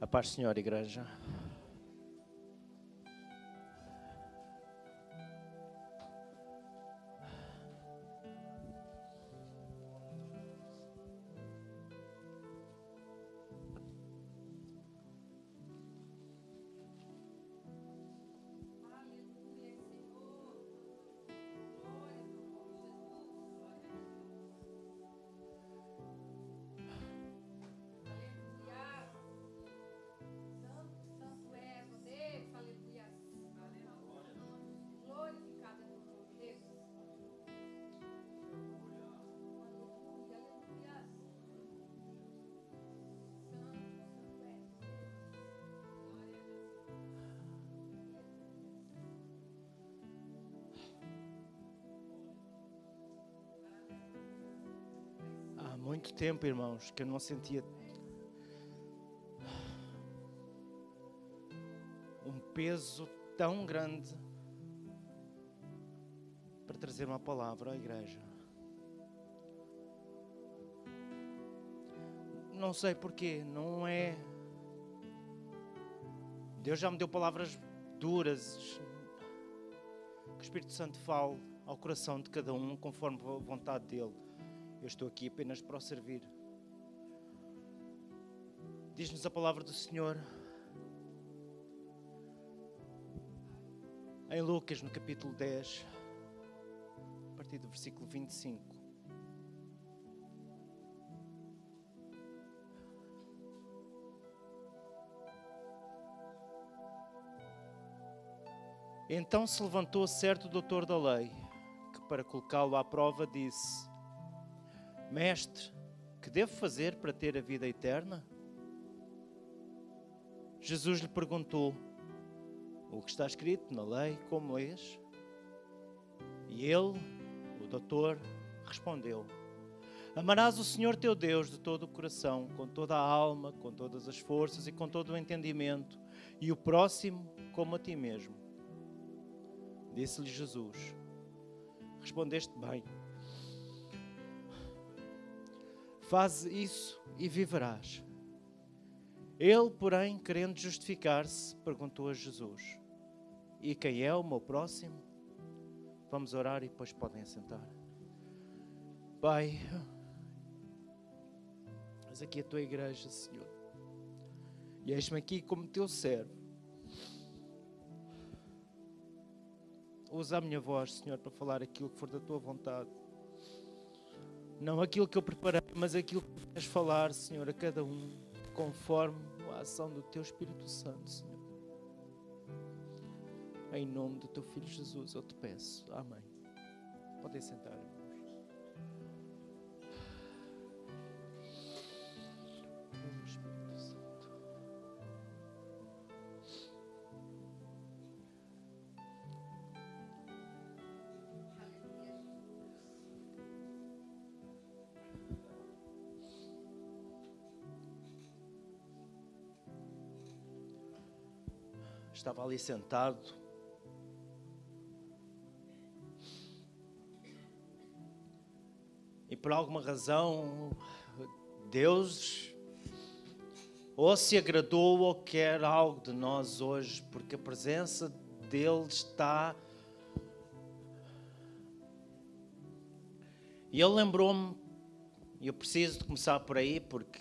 A paz, do Senhor, igreja. Tempo, irmãos, que eu não sentia um peso tão grande para trazer uma palavra à igreja. Não sei porquê, não é. Deus já me deu palavras duras. Que o Espírito Santo fale ao coração de cada um conforme a vontade dele. Eu estou aqui apenas para o servir. Diz-nos a palavra do Senhor em Lucas, no capítulo 10, a partir do versículo 25. Então se levantou certo doutor da lei, que para colocá-lo à prova disse: Mestre, que devo fazer para ter a vida eterna? Jesus lhe perguntou: O que está escrito na lei, como lês? E ele, o doutor, respondeu: Amarás o Senhor teu Deus de todo o coração, com toda a alma, com todas as forças e com todo o entendimento, e o próximo como a ti mesmo. Disse-lhe Jesus: Respondeste bem. Faz isso e viverás. Ele, porém, querendo justificar-se, perguntou a Jesus: E quem é o meu próximo? Vamos orar e depois podem assentar. Pai, mas aqui a tua igreja, Senhor, e eis-me aqui como teu servo. Usa a minha voz, Senhor, para falar aquilo que for da tua vontade. Não aquilo que eu preparei, mas aquilo que queres falar, Senhor, a cada um, conforme a ação do teu Espírito Santo, Senhor. Em nome do teu Filho Jesus, eu te peço. Amém. Podem sentar, Estava ali sentado. E por alguma razão, Deus ou se agradou ou quer algo de nós hoje, porque a presença dele está. E ele lembrou-me, e eu preciso de começar por aí, porque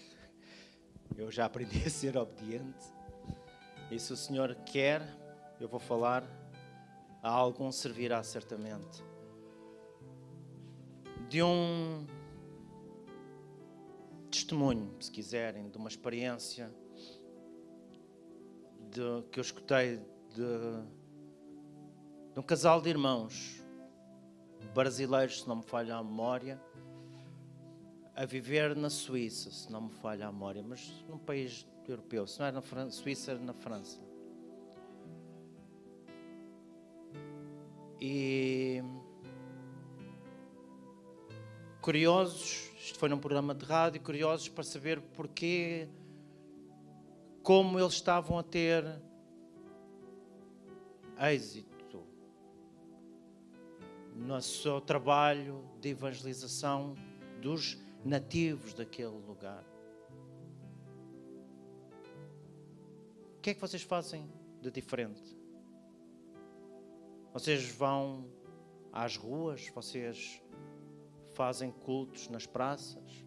eu já aprendi a ser obediente. E se o Senhor quer, eu vou falar, a algum servirá certamente. De um testemunho, se quiserem, de uma experiência de, que eu escutei de, de um casal de irmãos brasileiros, se não me falha a memória, a viver na Suíça, se não me falha a memória, mas num país europeu, se não era na Fran Suíça, na França. E curiosos, isto foi num programa de rádio, curiosos para saber porquê, como eles estavam a ter êxito no seu trabalho de evangelização dos nativos daquele lugar. Que é que vocês fazem de diferente? Vocês vão às ruas, vocês fazem cultos nas praças.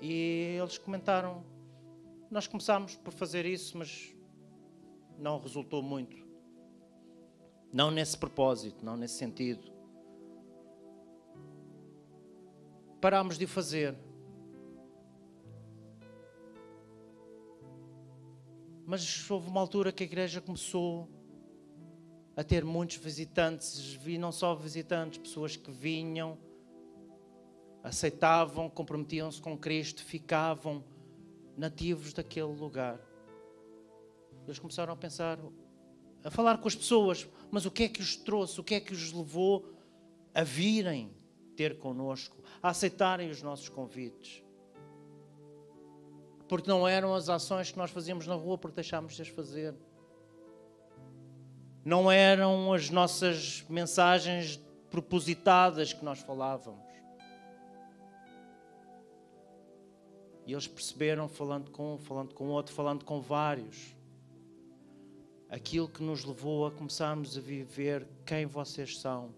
E eles comentaram: Nós começámos por fazer isso, mas não resultou muito. Não nesse propósito, não nesse sentido. Parámos de o fazer. Mas houve uma altura que a igreja começou a ter muitos visitantes, e não só visitantes, pessoas que vinham, aceitavam, comprometiam-se com Cristo, ficavam nativos daquele lugar. Eles começaram a pensar, a falar com as pessoas, mas o que é que os trouxe, o que é que os levou a virem ter connosco, a aceitarem os nossos convites? Porque não eram as ações que nós fazíamos na rua porque deixámos de as fazer. Não eram as nossas mensagens propositadas que nós falávamos. E eles perceberam, falando com um, falando com outro, falando com vários, aquilo que nos levou a começarmos a viver quem vocês são,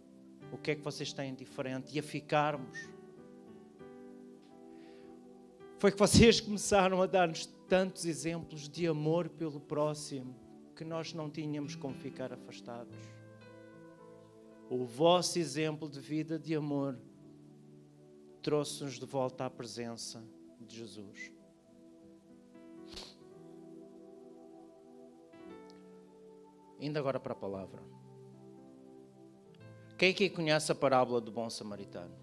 o que é que vocês têm diferente e a ficarmos. Foi que vocês começaram a dar-nos tantos exemplos de amor pelo próximo que nós não tínhamos como ficar afastados. O vosso exemplo de vida de amor trouxe-nos de volta à presença de Jesus. Indo agora para a palavra. Quem aqui conhece a parábola do bom samaritano?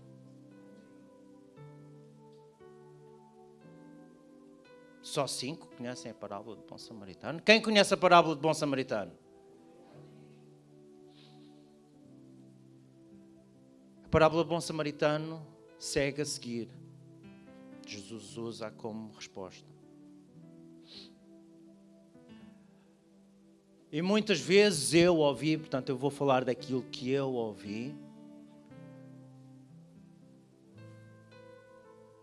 Só cinco conhecem a parábola do bom samaritano. Quem conhece a parábola do bom samaritano? A parábola do bom samaritano segue a seguir. Jesus usa como resposta. E muitas vezes eu ouvi, portanto, eu vou falar daquilo que eu ouvi.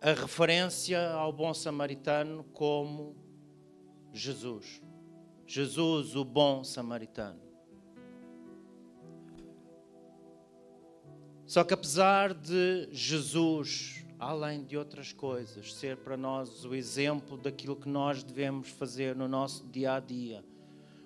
A referência ao bom samaritano como Jesus. Jesus, o bom samaritano. Só que apesar de Jesus além de outras coisas, ser para nós o exemplo daquilo que nós devemos fazer no nosso dia a dia.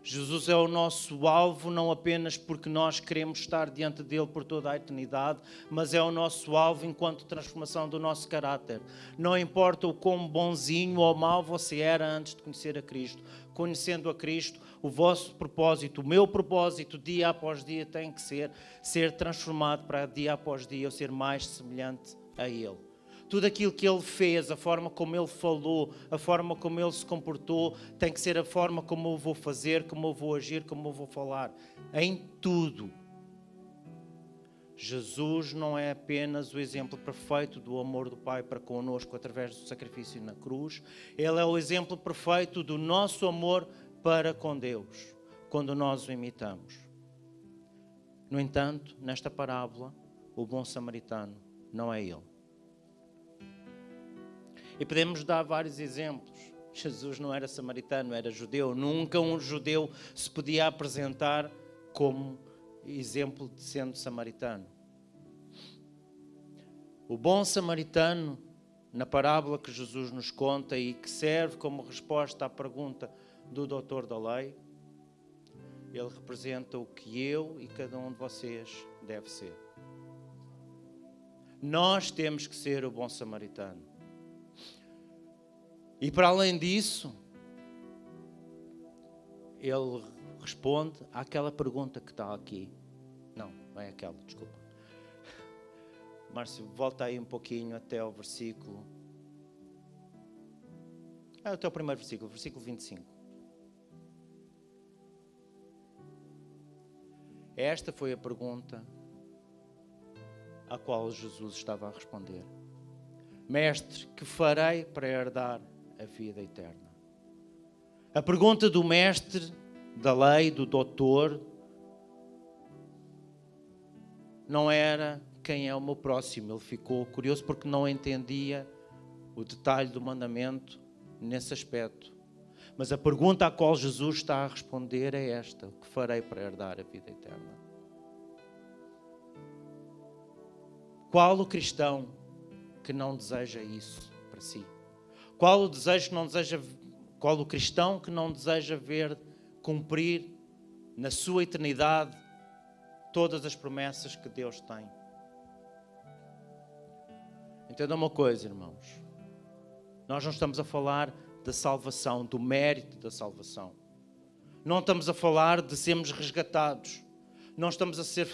Jesus é o nosso alvo não apenas porque nós queremos estar diante dele por toda a eternidade, mas é o nosso alvo enquanto transformação do nosso caráter. Não importa o quão bonzinho ou mau você era antes de conhecer a Cristo. Conhecendo a Cristo, o vosso propósito, o meu propósito, dia após dia, tem que ser ser transformado para dia após dia eu ser mais semelhante a Ele tudo aquilo que ele fez, a forma como ele falou, a forma como ele se comportou, tem que ser a forma como eu vou fazer, como eu vou agir, como eu vou falar. Em tudo. Jesus não é apenas o exemplo perfeito do amor do Pai para conosco através do sacrifício na cruz, ele é o exemplo perfeito do nosso amor para com Deus, quando nós o imitamos. No entanto, nesta parábola, o bom samaritano não é ele. E podemos dar vários exemplos. Jesus não era samaritano, era judeu. Nunca um judeu se podia apresentar como exemplo de sendo samaritano. O bom samaritano, na parábola que Jesus nos conta e que serve como resposta à pergunta do doutor da lei, ele representa o que eu e cada um de vocês deve ser. Nós temos que ser o bom samaritano. E para além disso, ele responde àquela pergunta que está aqui. Não, não é aquela, desculpa. Márcio, volta aí um pouquinho até o versículo. É até o primeiro versículo, versículo 25. Esta foi a pergunta a qual Jesus estava a responder. Mestre, que farei para herdar a vida eterna. A pergunta do mestre da lei, do doutor, não era quem é o meu próximo. Ele ficou curioso porque não entendia o detalhe do mandamento nesse aspecto. Mas a pergunta à qual Jesus está a responder é esta: o que farei para herdar a vida eterna? Qual o cristão que não deseja isso para si? Qual o desejo que não deseja, qual o cristão que não deseja ver cumprir na sua eternidade todas as promessas que Deus tem? Entenda uma coisa, irmãos. Nós não estamos a falar da salvação, do mérito da salvação. Não estamos a falar de sermos resgatados. Não estamos a, ser,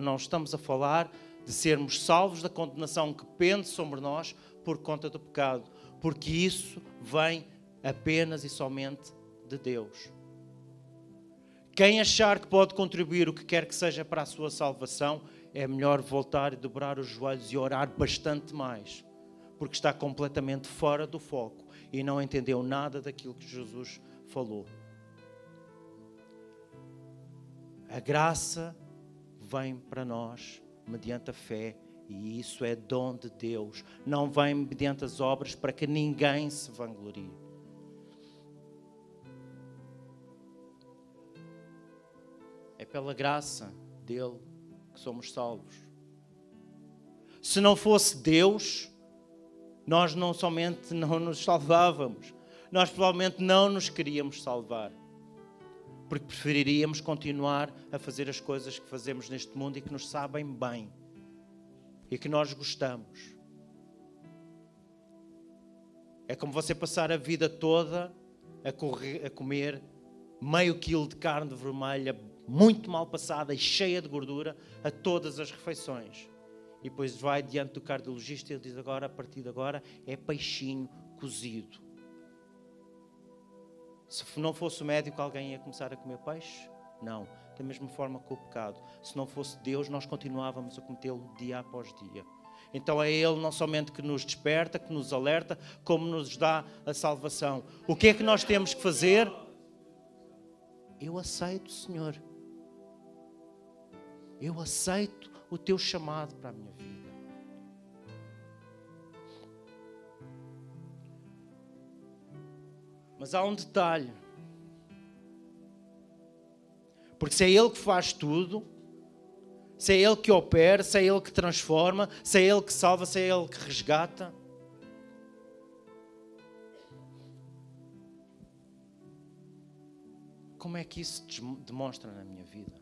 não estamos a falar de sermos salvos da condenação que pende sobre nós por conta do pecado, porque isso vem apenas e somente de Deus. Quem achar que pode contribuir o que quer que seja para a sua salvação, é melhor voltar e dobrar os joelhos e orar bastante mais, porque está completamente fora do foco e não entendeu nada daquilo que Jesus falou. A graça vem para nós mediante a fé e isso é dom de Deus. Não vem mediante as obras para que ninguém se vanglorie. É pela graça dele que somos salvos. Se não fosse Deus, nós não somente não nos salvávamos, nós provavelmente não nos queríamos salvar. Porque preferiríamos continuar a fazer as coisas que fazemos neste mundo e que nos sabem bem e que nós gostamos. É como você passar a vida toda a, correr, a comer meio quilo de carne vermelha muito mal passada e cheia de gordura a todas as refeições. E depois vai diante do cardiologista e ele diz agora, a partir de agora, é peixinho cozido. Se não fosse o médico, alguém ia começar a comer peixe? Não. Da mesma forma que o pecado. Se não fosse Deus, nós continuávamos a cometê-lo dia após dia. Então é Ele não somente que nos desperta, que nos alerta, como nos dá a salvação. O que é que nós temos que fazer? Eu aceito, Senhor. Eu aceito o teu chamado para a minha vida. Mas há um detalhe. Porque se é Ele que faz tudo, se é Ele que opera, se é Ele que transforma, se é Ele que salva, se é Ele que resgata. Como é que isso demonstra na minha vida?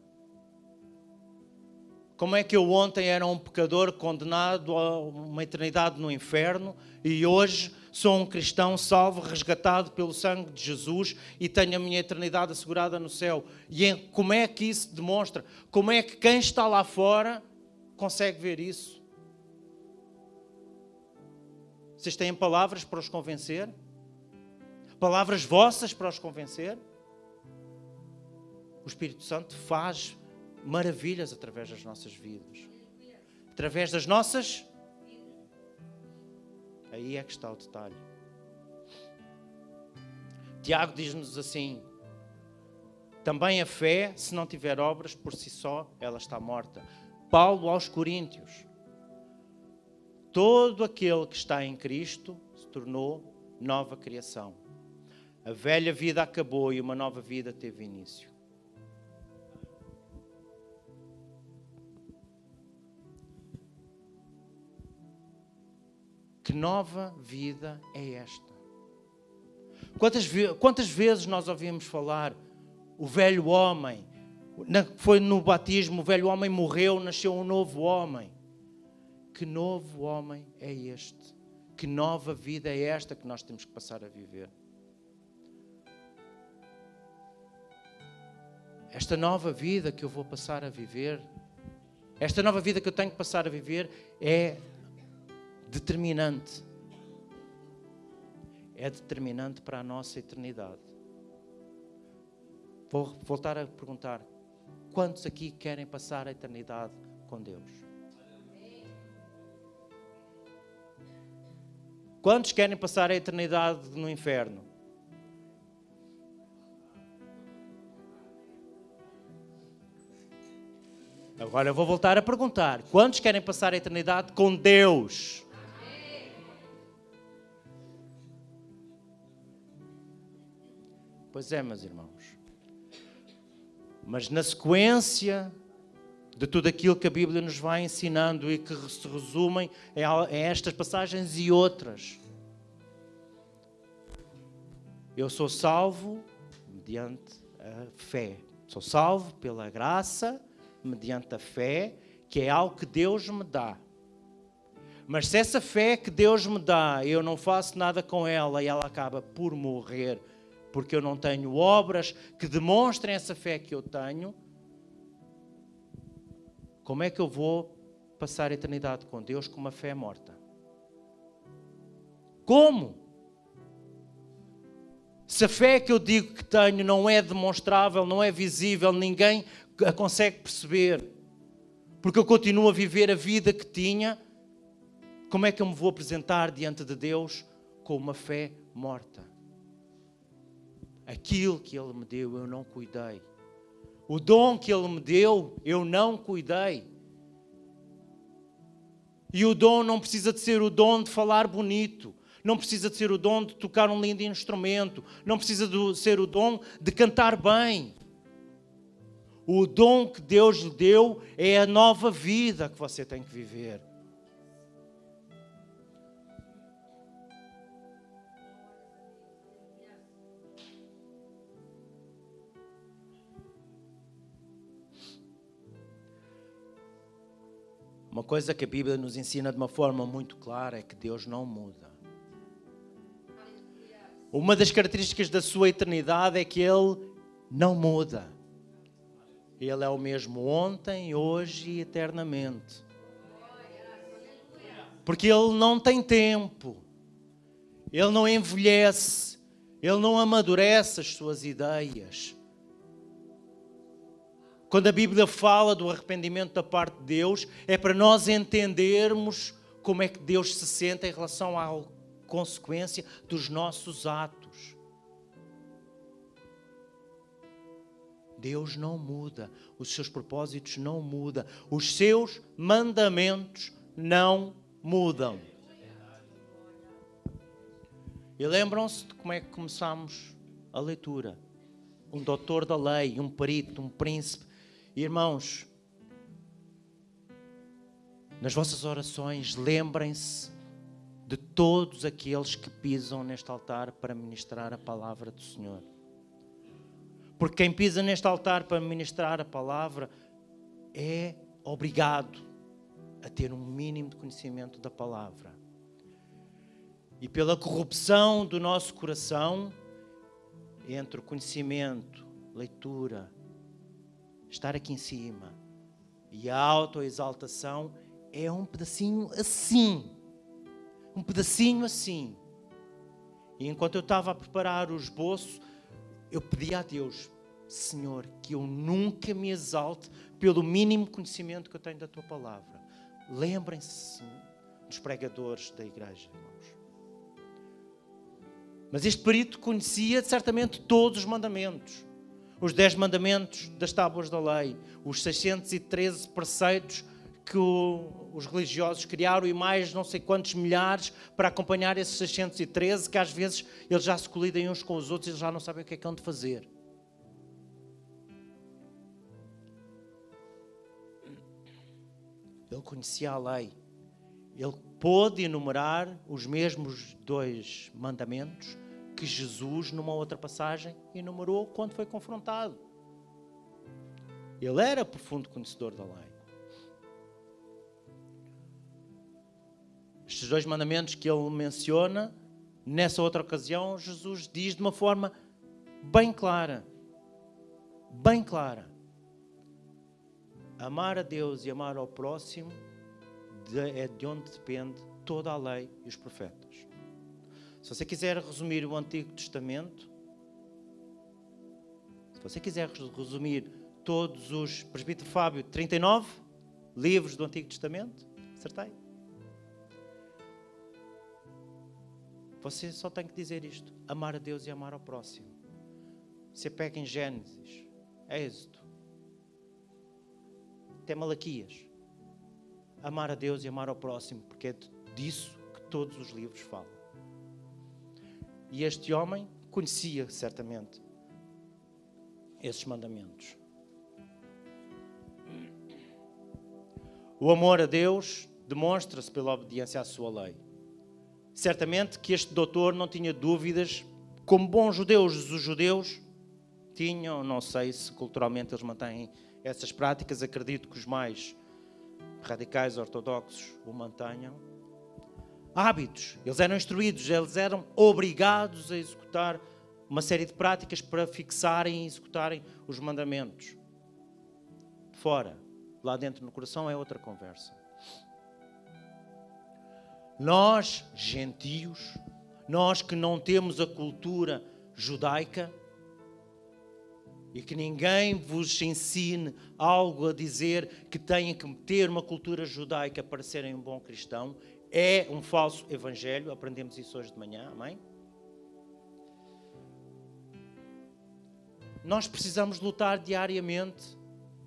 Como é que eu ontem era um pecador condenado a uma eternidade no inferno e hoje sou um cristão salvo, resgatado pelo sangue de Jesus e tenho a minha eternidade assegurada no céu? E como é que isso demonstra? Como é que quem está lá fora consegue ver isso? Vocês têm palavras para os convencer? Palavras vossas para os convencer? O Espírito Santo faz maravilhas através das nossas vidas. Através das nossas. Aí é que está o detalhe. Tiago diz-nos assim: também a fé, se não tiver obras por si só, ela está morta. Paulo aos Coríntios: todo aquele que está em Cristo se tornou nova criação. A velha vida acabou e uma nova vida teve início. Que nova vida é esta? Quantas, quantas vezes nós ouvimos falar o velho homem, foi no batismo, o velho homem morreu, nasceu um novo homem. Que novo homem é este? Que nova vida é esta que nós temos que passar a viver? Esta nova vida que eu vou passar a viver, esta nova vida que eu tenho que passar a viver é determinante. É determinante para a nossa eternidade. Vou voltar a perguntar: quantos aqui querem passar a eternidade com Deus? Quantos querem passar a eternidade no inferno? Agora eu vou voltar a perguntar: quantos querem passar a eternidade com Deus? Pois é, meus irmãos. Mas na sequência de tudo aquilo que a Bíblia nos vai ensinando e que se resumem em estas passagens e outras. Eu sou salvo mediante a fé. Sou salvo pela graça mediante a fé, que é algo que Deus me dá. Mas se essa fé que Deus me dá, eu não faço nada com ela e ela acaba por morrer, porque eu não tenho obras que demonstrem essa fé que eu tenho, como é que eu vou passar a eternidade com Deus com uma fé morta? Como? Se a fé que eu digo que tenho não é demonstrável, não é visível, ninguém a consegue perceber, porque eu continuo a viver a vida que tinha, como é que eu me vou apresentar diante de Deus com uma fé morta? Aquilo que Ele me deu, eu não cuidei. O dom que Ele me deu, eu não cuidei. E o dom não precisa de ser o dom de falar bonito, não precisa de ser o dom de tocar um lindo instrumento, não precisa de ser o dom de cantar bem. O dom que Deus lhe deu é a nova vida que você tem que viver. Uma coisa que a Bíblia nos ensina de uma forma muito clara é que Deus não muda. Uma das características da sua eternidade é que Ele não muda. Ele é o mesmo ontem, hoje e eternamente. Porque Ele não tem tempo, Ele não envelhece, Ele não amadurece as suas ideias. Quando a Bíblia fala do arrependimento da parte de Deus, é para nós entendermos como é que Deus se sente em relação à consequência dos nossos atos. Deus não muda, os seus propósitos não mudam, os seus mandamentos não mudam. E lembram-se de como é que começámos a leitura? Um doutor da lei, um perito, um príncipe, Irmãos, nas vossas orações, lembrem-se de todos aqueles que pisam neste altar para ministrar a palavra do Senhor. Porque quem pisa neste altar para ministrar a palavra é obrigado a ter um mínimo de conhecimento da palavra. E pela corrupção do nosso coração, entre o conhecimento, leitura, estar aqui em cima. E a autoexaltação é um pedacinho assim. Um pedacinho assim. E enquanto eu estava a preparar o esboço, eu pedi a Deus, Senhor, que eu nunca me exalte pelo mínimo conhecimento que eu tenho da tua palavra. Lembrem-se dos pregadores da igreja, irmãos. Mas este perito conhecia certamente todos os mandamentos os dez mandamentos das tábuas da lei, os 613 preceitos que o, os religiosos criaram e mais não sei quantos milhares para acompanhar esses 613 que às vezes eles já se colidem uns com os outros e já não sabem o que é que hão de fazer. Ele conhecia a lei. Ele pôde enumerar os mesmos dois mandamentos que Jesus, numa outra passagem, enumerou quando foi confrontado. Ele era profundo conhecedor da lei. Estes dois mandamentos que ele menciona, nessa outra ocasião, Jesus diz de uma forma bem clara. Bem clara. Amar a Deus e amar ao próximo é de onde depende toda a lei e os profetas. Se você quiser resumir o Antigo Testamento, se você quiser resumir todos os, presbítero Fábio, 39 livros do Antigo Testamento, acertei. Você só tem que dizer isto: amar a Deus e amar ao próximo. Você pega em Gênesis, Êxodo, até Malaquias. Amar a Deus e amar ao próximo, porque é disso que todos os livros falam. E este homem conhecia certamente esses mandamentos. O amor a Deus demonstra-se pela obediência à sua lei. Certamente que este doutor não tinha dúvidas, como bons judeus, os judeus tinham, não sei se culturalmente eles mantêm essas práticas, acredito que os mais radicais ortodoxos o mantenham. Hábitos, eles eram instruídos, eles eram obrigados a executar uma série de práticas para fixarem e executarem os mandamentos. Fora, lá dentro no coração é outra conversa. Nós, gentios, nós que não temos a cultura judaica e que ninguém vos ensine algo a dizer que têm que ter uma cultura judaica para serem um bom cristão, é um falso evangelho. Aprendemos isso hoje de manhã, amém? Nós precisamos lutar diariamente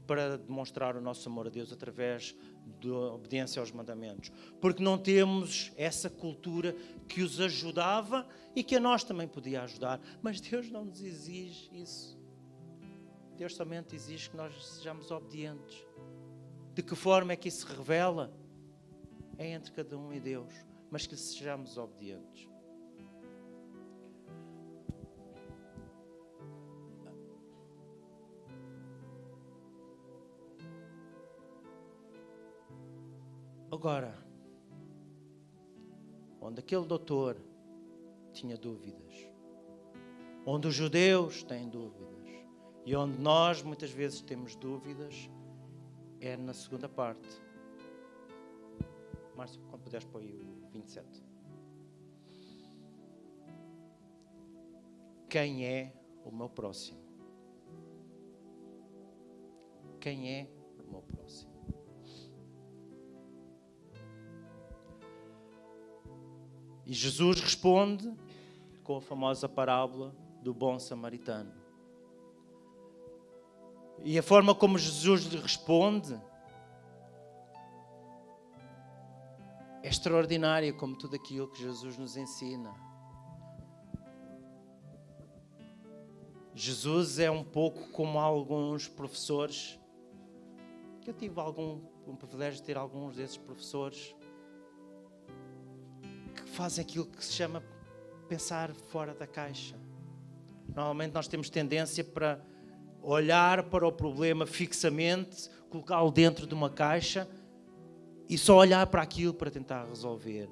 para demonstrar o nosso amor a Deus através da obediência aos mandamentos, porque não temos essa cultura que os ajudava e que a nós também podia ajudar, mas Deus não nos exige isso. Deus somente exige que nós sejamos obedientes. De que forma é que isso se revela? É entre cada um e Deus, mas que sejamos obedientes. Agora, onde aquele doutor tinha dúvidas, onde os judeus têm dúvidas e onde nós muitas vezes temos dúvidas, é na segunda parte. Márcio, quando puderes aí o 27. Quem é o meu próximo? Quem é o meu próximo? E Jesus responde com a famosa parábola do bom samaritano. E a forma como Jesus lhe responde extraordinária, como tudo aquilo que Jesus nos ensina. Jesus é um pouco como alguns professores, que eu tive algum um privilégio de ter alguns desses professores que fazem aquilo que se chama pensar fora da caixa. Normalmente nós temos tendência para olhar para o problema fixamente, colocá-lo dentro de uma caixa e só olhar para aquilo para tentar resolver.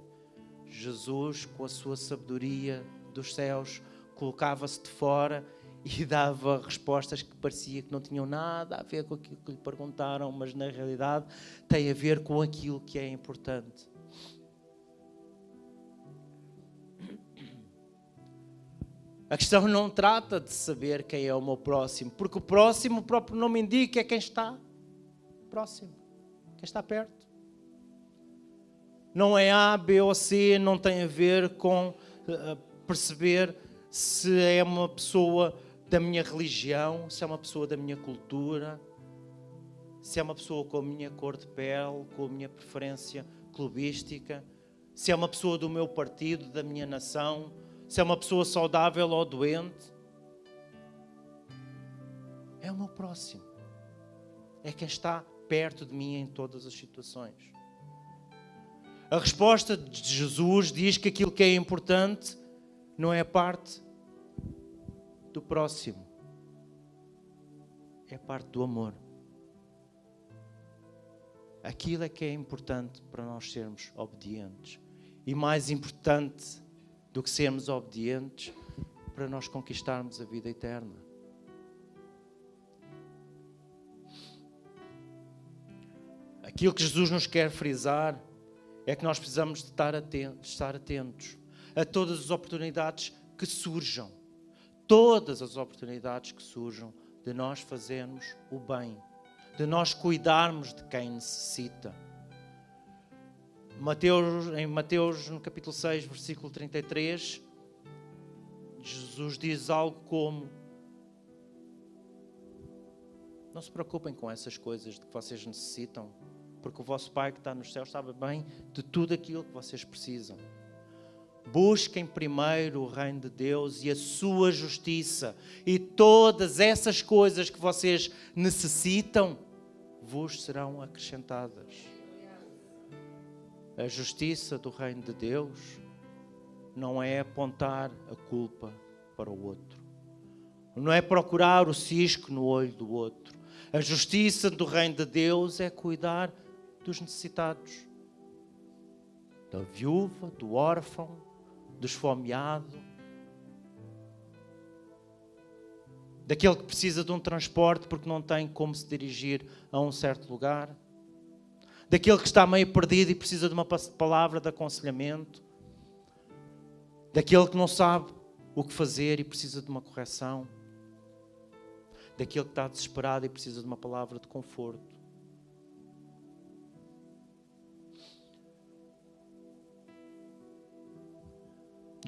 Jesus, com a sua sabedoria dos céus, colocava-se de fora e dava respostas que parecia que não tinham nada a ver com aquilo que lhe perguntaram, mas na realidade tem a ver com aquilo que é importante. A questão não trata de saber quem é o meu próximo, porque o próximo, o próprio nome indica, é quem está próximo, quem está perto. Não é A, B ou C, não tem a ver com uh, perceber se é uma pessoa da minha religião, se é uma pessoa da minha cultura, se é uma pessoa com a minha cor de pele, com a minha preferência clubística, se é uma pessoa do meu partido, da minha nação se é uma pessoa saudável ou doente. É o meu próximo. É quem está perto de mim em todas as situações. A resposta de Jesus diz que aquilo que é importante não é parte do próximo, é parte do amor. Aquilo é que é importante para nós sermos obedientes. E mais importante do que sermos obedientes para nós conquistarmos a vida eterna. Aquilo que Jesus nos quer frisar é que nós precisamos de estar atentos, estar atentos a todas as oportunidades que surjam, todas as oportunidades que surjam de nós fazermos o bem, de nós cuidarmos de quem necessita. Mateus, em Mateus, no capítulo 6, versículo 33, Jesus diz algo como: Não se preocupem com essas coisas de que vocês necessitam, porque o vosso Pai que está nos céus sabe bem de tudo aquilo que vocês precisam. Busquem primeiro o reino de Deus e a sua justiça, e todas essas coisas que vocês necessitam vos serão acrescentadas. A justiça do reino de Deus não é apontar a culpa para o outro, não é procurar o cisco no olho do outro. A justiça do reino de Deus é cuidar dos necessitados, da viúva, do órfão, do esfomeado, daquele que precisa de um transporte porque não tem como se dirigir a um certo lugar, daquele que está meio perdido e precisa de uma palavra de aconselhamento, daquele que não sabe o que fazer e precisa de uma correção, daquele que está desesperado e precisa de uma palavra de conforto.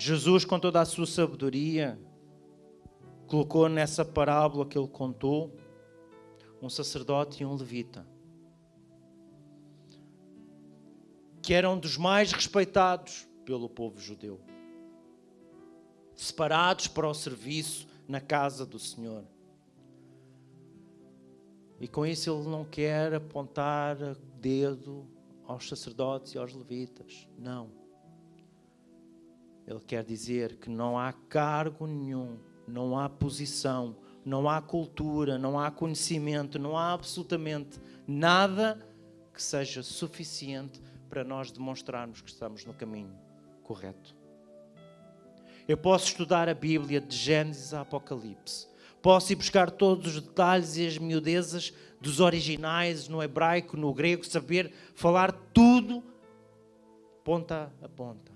Jesus, com toda a sua sabedoria, colocou nessa parábola que ele contou um sacerdote e um levita, que eram dos mais respeitados pelo povo judeu, separados para o serviço na casa do Senhor. E com isso ele não quer apontar dedo aos sacerdotes e aos levitas. Não. Ele quer dizer que não há cargo nenhum, não há posição, não há cultura, não há conhecimento, não há absolutamente nada que seja suficiente para nós demonstrarmos que estamos no caminho correto. Eu posso estudar a Bíblia de Gênesis a Apocalipse. Posso ir buscar todos os detalhes e as miudezas dos originais no hebraico, no grego, saber falar tudo ponta a ponta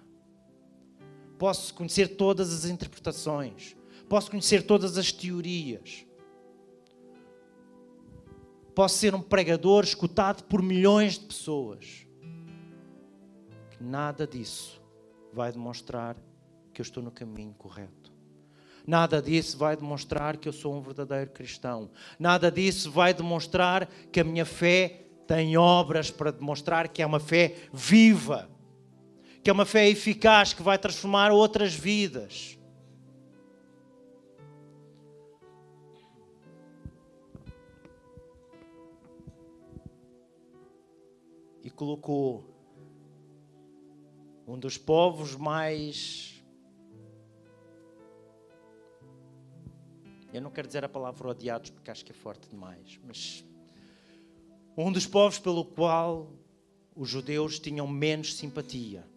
posso conhecer todas as interpretações, posso conhecer todas as teorias, posso ser um pregador escutado por milhões de pessoas. Nada disso vai demonstrar que eu estou no caminho correto. Nada disso vai demonstrar que eu sou um verdadeiro cristão. Nada disso vai demonstrar que a minha fé tem obras para demonstrar que é uma fé viva que é uma fé eficaz que vai transformar outras vidas. E colocou um dos povos mais. Eu não quero dizer a palavra odiados porque acho que é forte demais, mas um dos povos pelo qual os judeus tinham menos simpatia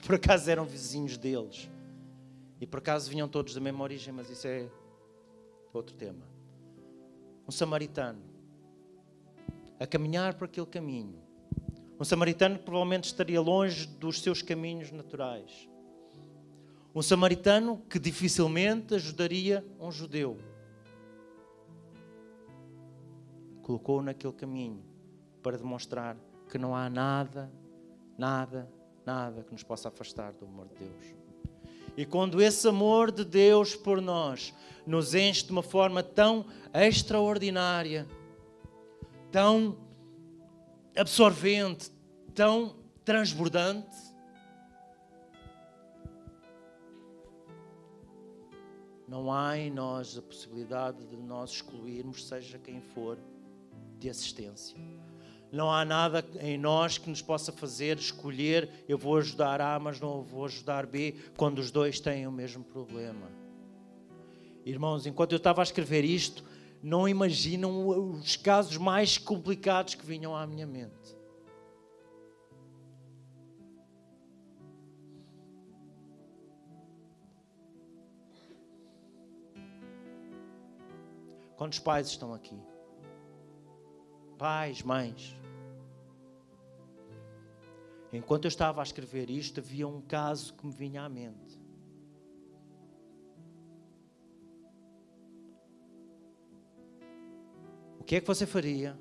que por acaso eram vizinhos deles. E por acaso vinham todos da mesma origem, mas isso é outro tema. Um samaritano a caminhar por aquele caminho. Um samaritano que provavelmente estaria longe dos seus caminhos naturais. Um samaritano que dificilmente ajudaria um judeu. Colocou-o naquele caminho para demonstrar que não há nada, nada, nada que nos possa afastar do amor de Deus. E quando esse amor de Deus por nós nos enche de uma forma tão extraordinária, tão absorvente, tão transbordante, não há em nós a possibilidade de nós excluirmos, seja quem for, de assistência. Não há nada em nós que nos possa fazer escolher eu vou ajudar A, mas não vou ajudar B, quando os dois têm o mesmo problema. Irmãos, enquanto eu estava a escrever isto, não imaginam os casos mais complicados que vinham à minha mente. Quantos pais estão aqui? Pais, mães. Enquanto eu estava a escrever isto, havia um caso que me vinha à mente. O que é que você faria?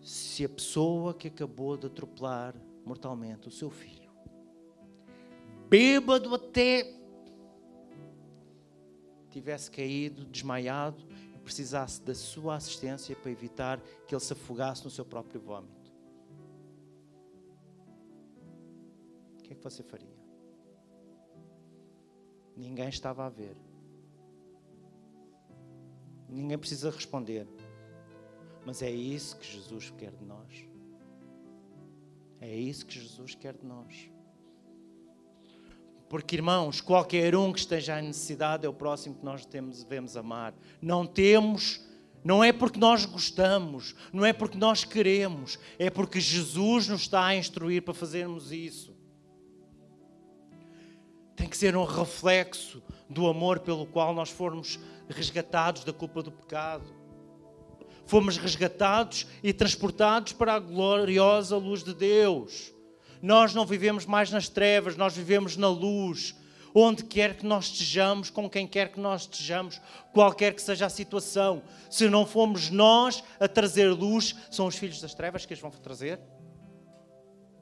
Se a pessoa que acabou de atropelar mortalmente o seu filho, bêbado até tivesse caído, desmaiado, precisasse da sua assistência para evitar que ele se afogasse no seu próprio vômito, o que é que você faria? Ninguém estava a ver. Ninguém precisa responder. Mas é isso que Jesus quer de nós. É isso que Jesus quer de nós. Porque, irmãos, qualquer um que esteja em necessidade é o próximo que nós temos, devemos amar. Não temos, não é porque nós gostamos, não é porque nós queremos, é porque Jesus nos está a instruir para fazermos isso. Tem que ser um reflexo do amor pelo qual nós fomos resgatados da culpa do pecado. Fomos resgatados e transportados para a gloriosa luz de Deus. Nós não vivemos mais nas trevas, nós vivemos na luz. Onde quer que nós estejamos, com quem quer que nós estejamos, qualquer que seja a situação. Se não fomos nós a trazer luz, são os filhos das trevas que as vão trazer?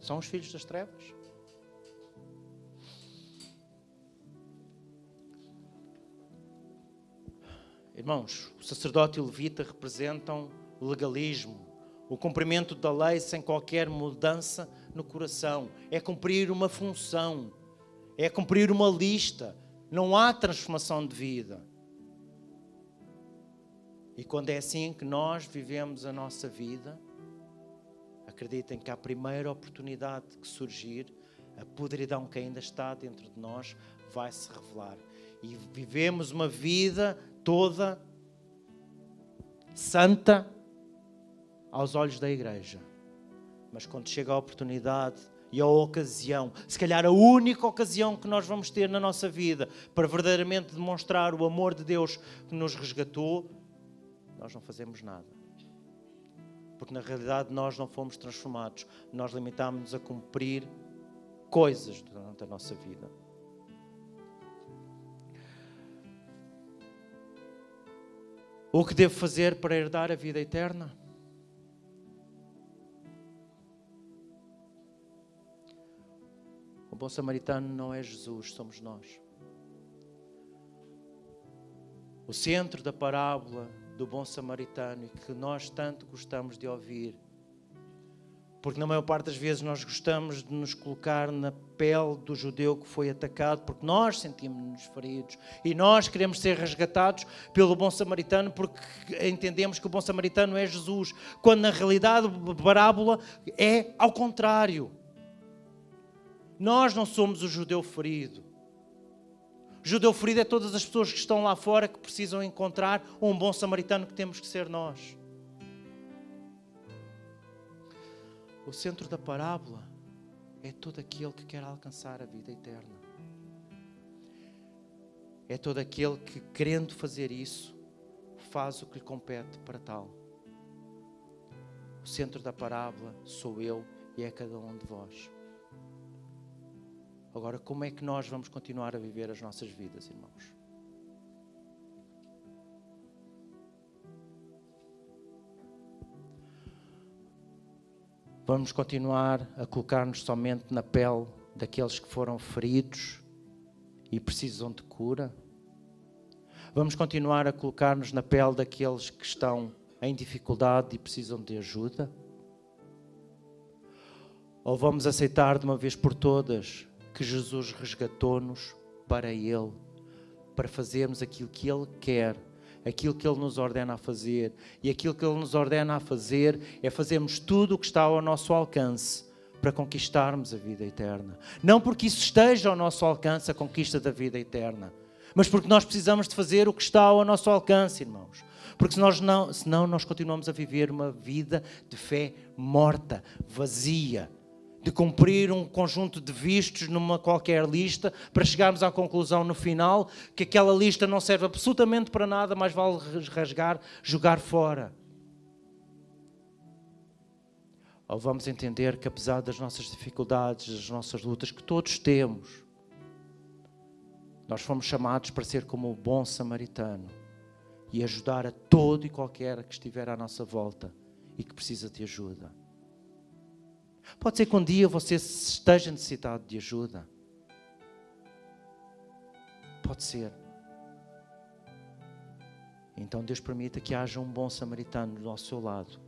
São os filhos das trevas? Irmãos, o sacerdote e o levita representam legalismo, o cumprimento da lei sem qualquer mudança no coração. É cumprir uma função, é cumprir uma lista. Não há transformação de vida. E quando é assim que nós vivemos a nossa vida, acreditem que a primeira oportunidade que surgir, a podridão que ainda está dentro de nós vai se revelar. E vivemos uma vida toda santa aos olhos da igreja. Mas quando chega a oportunidade e a ocasião, se calhar a única ocasião que nós vamos ter na nossa vida para verdadeiramente demonstrar o amor de Deus que nos resgatou, nós não fazemos nada. Porque na realidade nós não fomos transformados, nós limitámos-nos a cumprir coisas durante a nossa vida. O que devo fazer para herdar a vida eterna? O bom samaritano não é Jesus, somos nós. O centro da parábola do bom samaritano e que nós tanto gostamos de ouvir porque na maior parte das vezes nós gostamos de nos colocar na pele do judeu que foi atacado, porque nós sentimos-nos feridos e nós queremos ser resgatados pelo bom samaritano, porque entendemos que o bom samaritano é Jesus, quando na realidade a parábola é ao contrário. Nós não somos o judeu ferido. O judeu ferido é todas as pessoas que estão lá fora que precisam encontrar um bom samaritano que temos que ser nós. O centro da parábola é todo aquele que quer alcançar a vida eterna. É todo aquele que, querendo fazer isso, faz o que lhe compete para tal. O centro da parábola sou eu e é cada um de vós. Agora, como é que nós vamos continuar a viver as nossas vidas, irmãos? Vamos continuar a colocar-nos somente na pele daqueles que foram feridos e precisam de cura? Vamos continuar a colocar-nos na pele daqueles que estão em dificuldade e precisam de ajuda? Ou vamos aceitar de uma vez por todas que Jesus resgatou-nos para Ele, para fazermos aquilo que Ele quer aquilo que Ele nos ordena a fazer. E aquilo que Ele nos ordena a fazer é fazermos tudo o que está ao nosso alcance para conquistarmos a vida eterna. Não porque isso esteja ao nosso alcance, a conquista da vida eterna, mas porque nós precisamos de fazer o que está ao nosso alcance, irmãos. Porque se nós não, senão nós continuamos a viver uma vida de fé morta, vazia, de cumprir um conjunto de vistos numa qualquer lista para chegarmos à conclusão no final que aquela lista não serve absolutamente para nada, mas vale rasgar, jogar fora. Ou vamos entender que apesar das nossas dificuldades, das nossas lutas que todos temos, nós fomos chamados para ser como o bom samaritano e ajudar a todo e qualquer que estiver à nossa volta e que precisa de ajuda. Pode ser que um dia você esteja necessitado de ajuda. Pode ser. Então Deus permita que haja um bom samaritano ao seu lado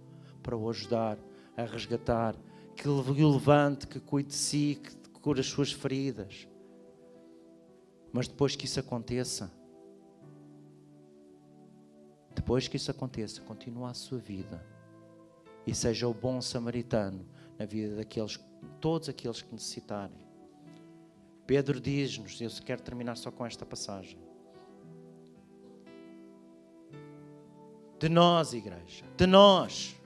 para o ajudar a resgatar, que o levante, que cuide de si, que cure as suas feridas. Mas depois que isso aconteça, depois que isso aconteça, continua a sua vida e seja o bom samaritano na vida daqueles, todos aqueles que necessitarem. Pedro diz-nos, eu quero terminar só com esta passagem. De nós, igreja, de nós,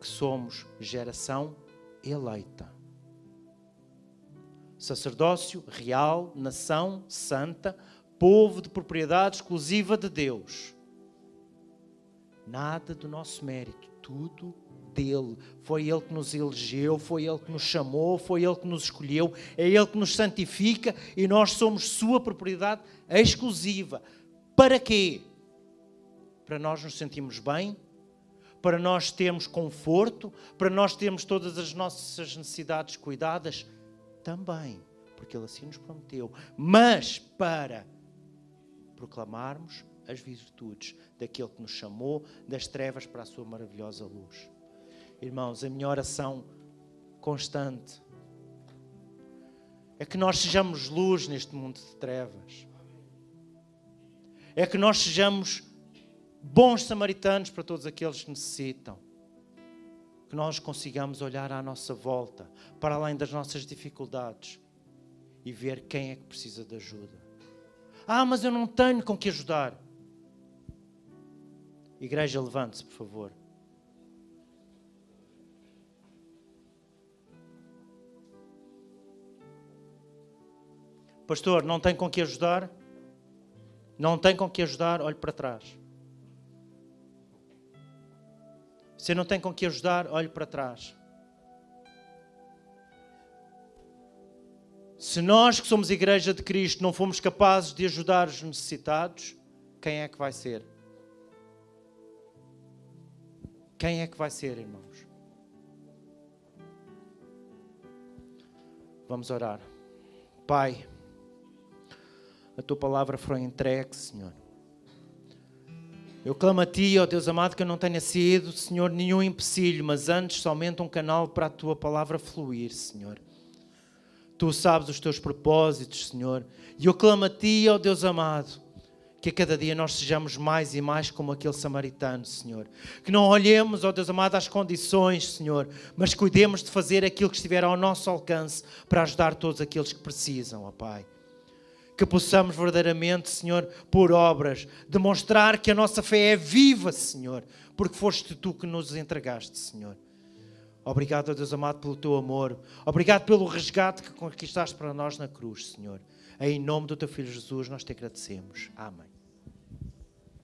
que somos geração eleita. Sacerdócio real, nação santa, povo de propriedade exclusiva de Deus. Nada do nosso mérito, tudo dele. Foi ele que nos elegeu, foi ele que nos chamou, foi ele que nos escolheu, é ele que nos santifica e nós somos sua propriedade exclusiva. Para quê? Para nós nos sentirmos bem, para nós termos conforto, para nós termos todas as nossas necessidades cuidadas? Também, porque Ele assim nos prometeu. Mas para proclamarmos as virtudes daquele que nos chamou das trevas para a sua maravilhosa luz. Irmãos, a minha oração constante é que nós sejamos luz neste mundo de trevas. É que nós sejamos bons samaritanos para todos aqueles que necessitam. Que nós consigamos olhar à nossa volta, para além das nossas dificuldades, e ver quem é que precisa de ajuda. Ah, mas eu não tenho com que ajudar. Igreja, levante-se, por favor. Pastor, não tem com que ajudar? Não tem com que ajudar? Olhe para trás. Você não tem com que ajudar? Olhe para trás. Se nós que somos igreja de Cristo não fomos capazes de ajudar os necessitados, quem é que vai ser? Quem é que vai ser, irmãos? Vamos orar. Pai, a tua palavra foi entregue, Senhor. Eu clamo a Ti, ó Deus amado, que eu não tenha sido, Senhor, nenhum empecilho, mas antes somente um canal para a Tua palavra fluir, Senhor. Tu sabes os Teus propósitos, Senhor. E eu clamo a Ti, ó Deus amado, que a cada dia nós sejamos mais e mais como aquele samaritano, Senhor. Que não olhemos, ó Deus amado, às condições, Senhor, mas cuidemos de fazer aquilo que estiver ao nosso alcance para ajudar todos aqueles que precisam, ó Pai que possamos verdadeiramente, Senhor, por obras, demonstrar que a nossa fé é viva, Senhor, porque foste tu que nos entregaste, Senhor. Obrigado, Deus amado, pelo teu amor. Obrigado pelo resgate que conquistaste para nós na cruz, Senhor. Em nome do teu Filho Jesus, nós te agradecemos. Amém.